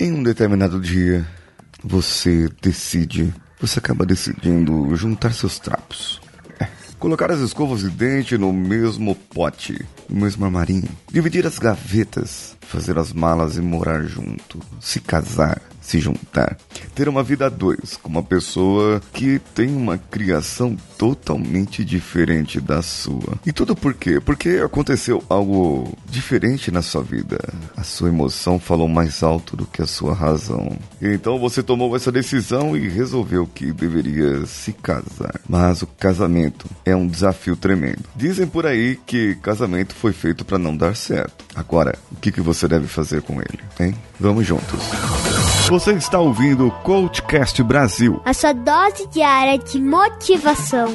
Em um determinado dia, você decide, você acaba decidindo juntar seus trapos. É, colocar as escovas de dente no mesmo pote, no mesmo armarinho, dividir as gavetas, fazer as malas e morar junto, se casar, se juntar, ter uma vida a dois com uma pessoa que tem uma criação totalmente diferente da sua. E tudo por quê? Porque aconteceu algo diferente na sua vida. A sua emoção falou mais alto do que a sua razão. Então você tomou essa decisão e resolveu que deveria se casar. Mas o casamento é um desafio tremendo. Dizem por aí que casamento foi feito para não dar certo. Agora, o que, que você deve fazer com ele, hein? Vamos juntos. Você está ouvindo o Coachcast Brasil. A sua dose diária de motivação.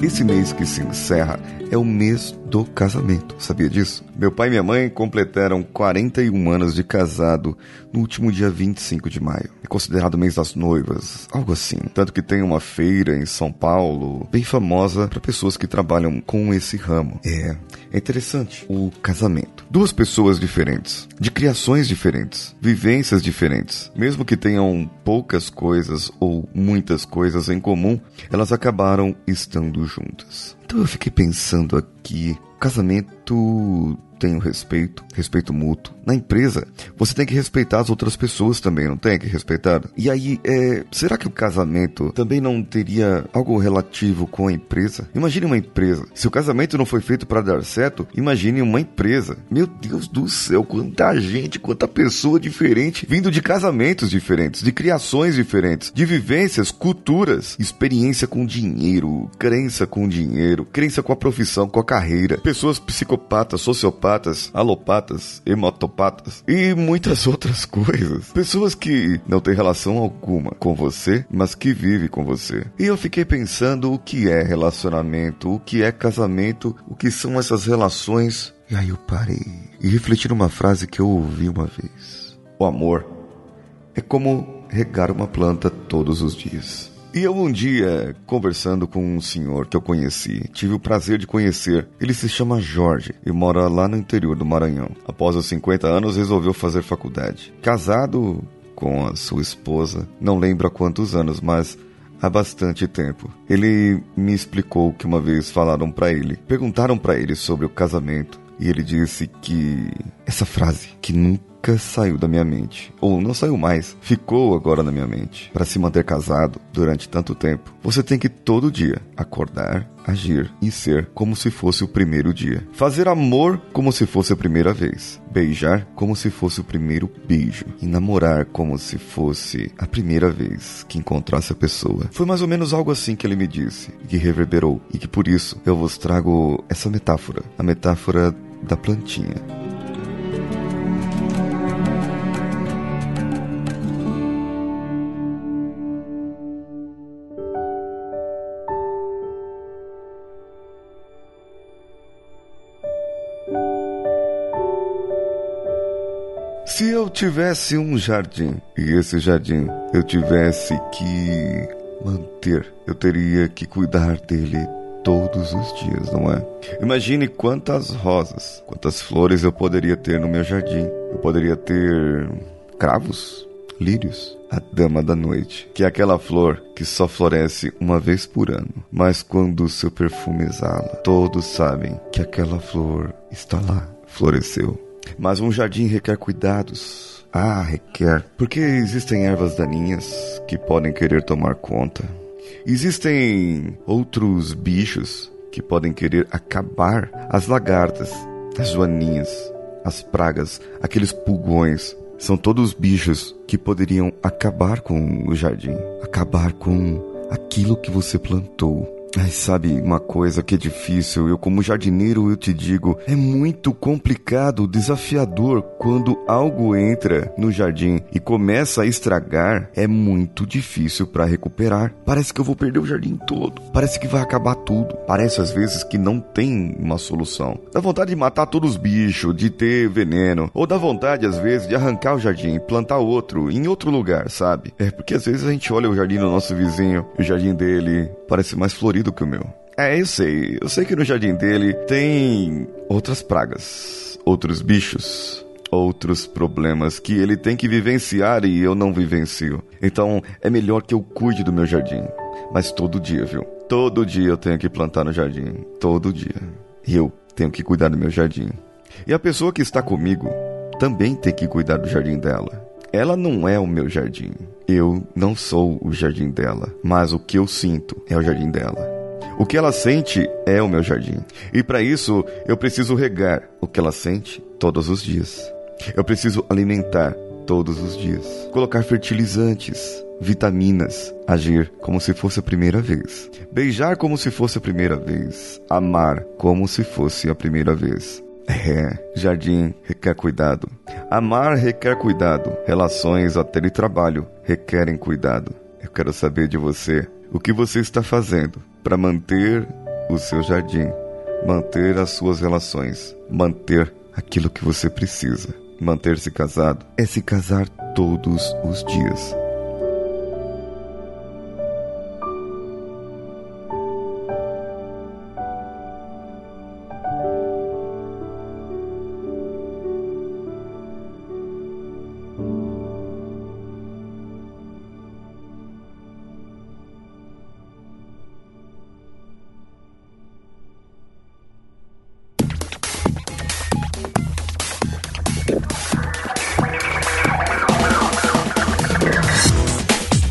Esse mês que se encerra é o mês do casamento. Sabia disso? Meu pai e minha mãe completaram 41 anos de casado no último dia 25 de maio. É considerado o mês das noivas, algo assim. Tanto que tem uma feira em São Paulo, bem famosa para pessoas que trabalham com esse ramo. É, é interessante. O casamento. Duas pessoas diferentes, de criações diferentes, vivências diferentes. Mesmo que tenham poucas coisas ou muitas coisas em comum, elas acabaram estando juntas. Então eu fiquei pensando aqui, casamento tem o respeito, respeito mútuo. Na empresa, você tem que respeitar as outras pessoas também, não tem que respeitar? E aí, é, será que o casamento também não teria algo relativo com a empresa? Imagine uma empresa. Se o casamento não foi feito para dar certo, imagine uma empresa. Meu Deus do céu, quanta gente, quanta pessoa diferente, vindo de casamentos diferentes, de criações diferentes, de vivências, culturas, experiência com dinheiro, crença com dinheiro, crença com a profissão, com a carreira, pessoas psicopatas, sociopatas, psicopatas, alopatas, hemotopatas e muitas outras coisas. Pessoas que não têm relação alguma com você, mas que vivem com você. E eu fiquei pensando o que é relacionamento, o que é casamento, o que são essas relações. E aí eu parei e refleti numa frase que eu ouvi uma vez. O amor é como regar uma planta todos os dias. E eu um dia, conversando com um senhor que eu conheci, tive o prazer de conhecer. Ele se chama Jorge e mora lá no interior do Maranhão. Após os 50 anos, resolveu fazer faculdade. Casado com a sua esposa, não lembro há quantos anos, mas há bastante tempo. Ele me explicou que uma vez falaram para ele, perguntaram para ele sobre o casamento e ele disse que essa frase que nunca saiu da minha mente, ou não saiu mais, ficou agora na minha mente. Para se manter casado durante tanto tempo, você tem que todo dia acordar, agir e ser como se fosse o primeiro dia. Fazer amor como se fosse a primeira vez. Beijar como se fosse o primeiro beijo. E namorar como se fosse a primeira vez que encontrasse a pessoa. Foi mais ou menos algo assim que ele me disse, que reverberou, e que por isso eu vos trago essa metáfora. A metáfora da plantinha. Se eu tivesse um jardim e esse jardim eu tivesse que manter, eu teria que cuidar dele todos os dias, não é? Imagine quantas rosas, quantas flores eu poderia ter no meu jardim. Eu poderia ter cravos, lírios, a dama da noite, que é aquela flor que só floresce uma vez por ano, mas quando seu perfume exala, todos sabem que aquela flor está lá, floresceu. Mas um jardim requer cuidados. Ah, requer. Porque existem ervas daninhas que podem querer tomar conta. Existem outros bichos que podem querer acabar as lagartas, as joaninhas, as pragas, aqueles pulgões. São todos bichos que poderiam acabar com o jardim, acabar com aquilo que você plantou. Ai, sabe uma coisa que é difícil? Eu, como jardineiro, eu te digo, é muito complicado, desafiador quando algo entra no jardim e começa a estragar. É muito difícil para recuperar. Parece que eu vou perder o jardim todo. Parece que vai acabar tudo. Parece às vezes que não tem uma solução. Dá vontade de matar todos os bichos, de ter veneno, ou dá vontade às vezes de arrancar o jardim e plantar outro em outro lugar, sabe? É porque às vezes a gente olha o jardim do nosso vizinho, o jardim dele parece mais florido do que o meu. É, eu sei. Eu sei que no jardim dele tem outras pragas, outros bichos, outros problemas que ele tem que vivenciar e eu não vivencio. Então é melhor que eu cuide do meu jardim. Mas todo dia, viu? Todo dia eu tenho que plantar no jardim. Todo dia. E eu tenho que cuidar do meu jardim. E a pessoa que está comigo também tem que cuidar do jardim dela. Ela não é o meu jardim. Eu não sou o jardim dela. Mas o que eu sinto é o jardim dela. O que ela sente é o meu jardim. E para isso, eu preciso regar o que ela sente todos os dias. Eu preciso alimentar todos os dias. Colocar fertilizantes, vitaminas, agir como se fosse a primeira vez. Beijar como se fosse a primeira vez. Amar como se fosse a primeira vez. É, jardim requer cuidado. Amar requer cuidado. Relações até de trabalho requerem cuidado. Eu quero saber de você o que você está fazendo para manter o seu jardim, manter as suas relações, manter aquilo que você precisa. Manter-se casado é se casar todos os dias.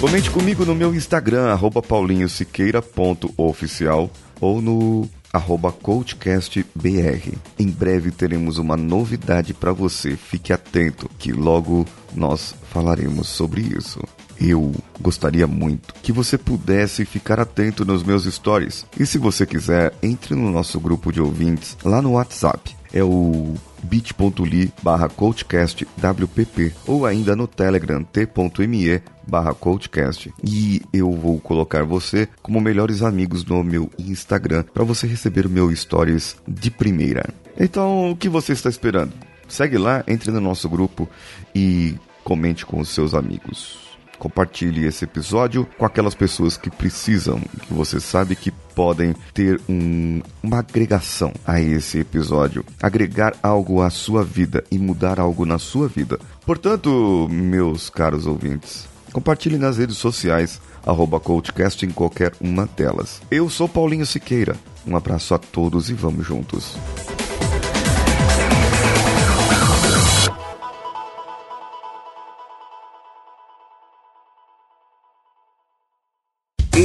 Comente comigo no meu Instagram, paulinhosiqueira.oficial ou no arroba coachcastbr. Em breve teremos uma novidade para você, fique atento que logo nós falaremos sobre isso. Eu gostaria muito que você pudesse ficar atento nos meus stories. E se você quiser, entre no nosso grupo de ouvintes lá no WhatsApp. É o bit.ly barra coachcastwpp ou ainda no Telegram t.me barra coachcast e eu vou colocar você como melhores amigos no meu Instagram para você receber o meu stories de primeira. Então, o que você está esperando? Segue lá, entre no nosso grupo e comente com os seus amigos. Compartilhe esse episódio com aquelas pessoas que precisam, que você sabe que podem ter um, uma agregação a esse episódio, agregar algo à sua vida e mudar algo na sua vida. Portanto, meus caros ouvintes, compartilhe nas redes sociais, arroba CoachCast em qualquer uma delas. Eu sou Paulinho Siqueira. Um abraço a todos e vamos juntos.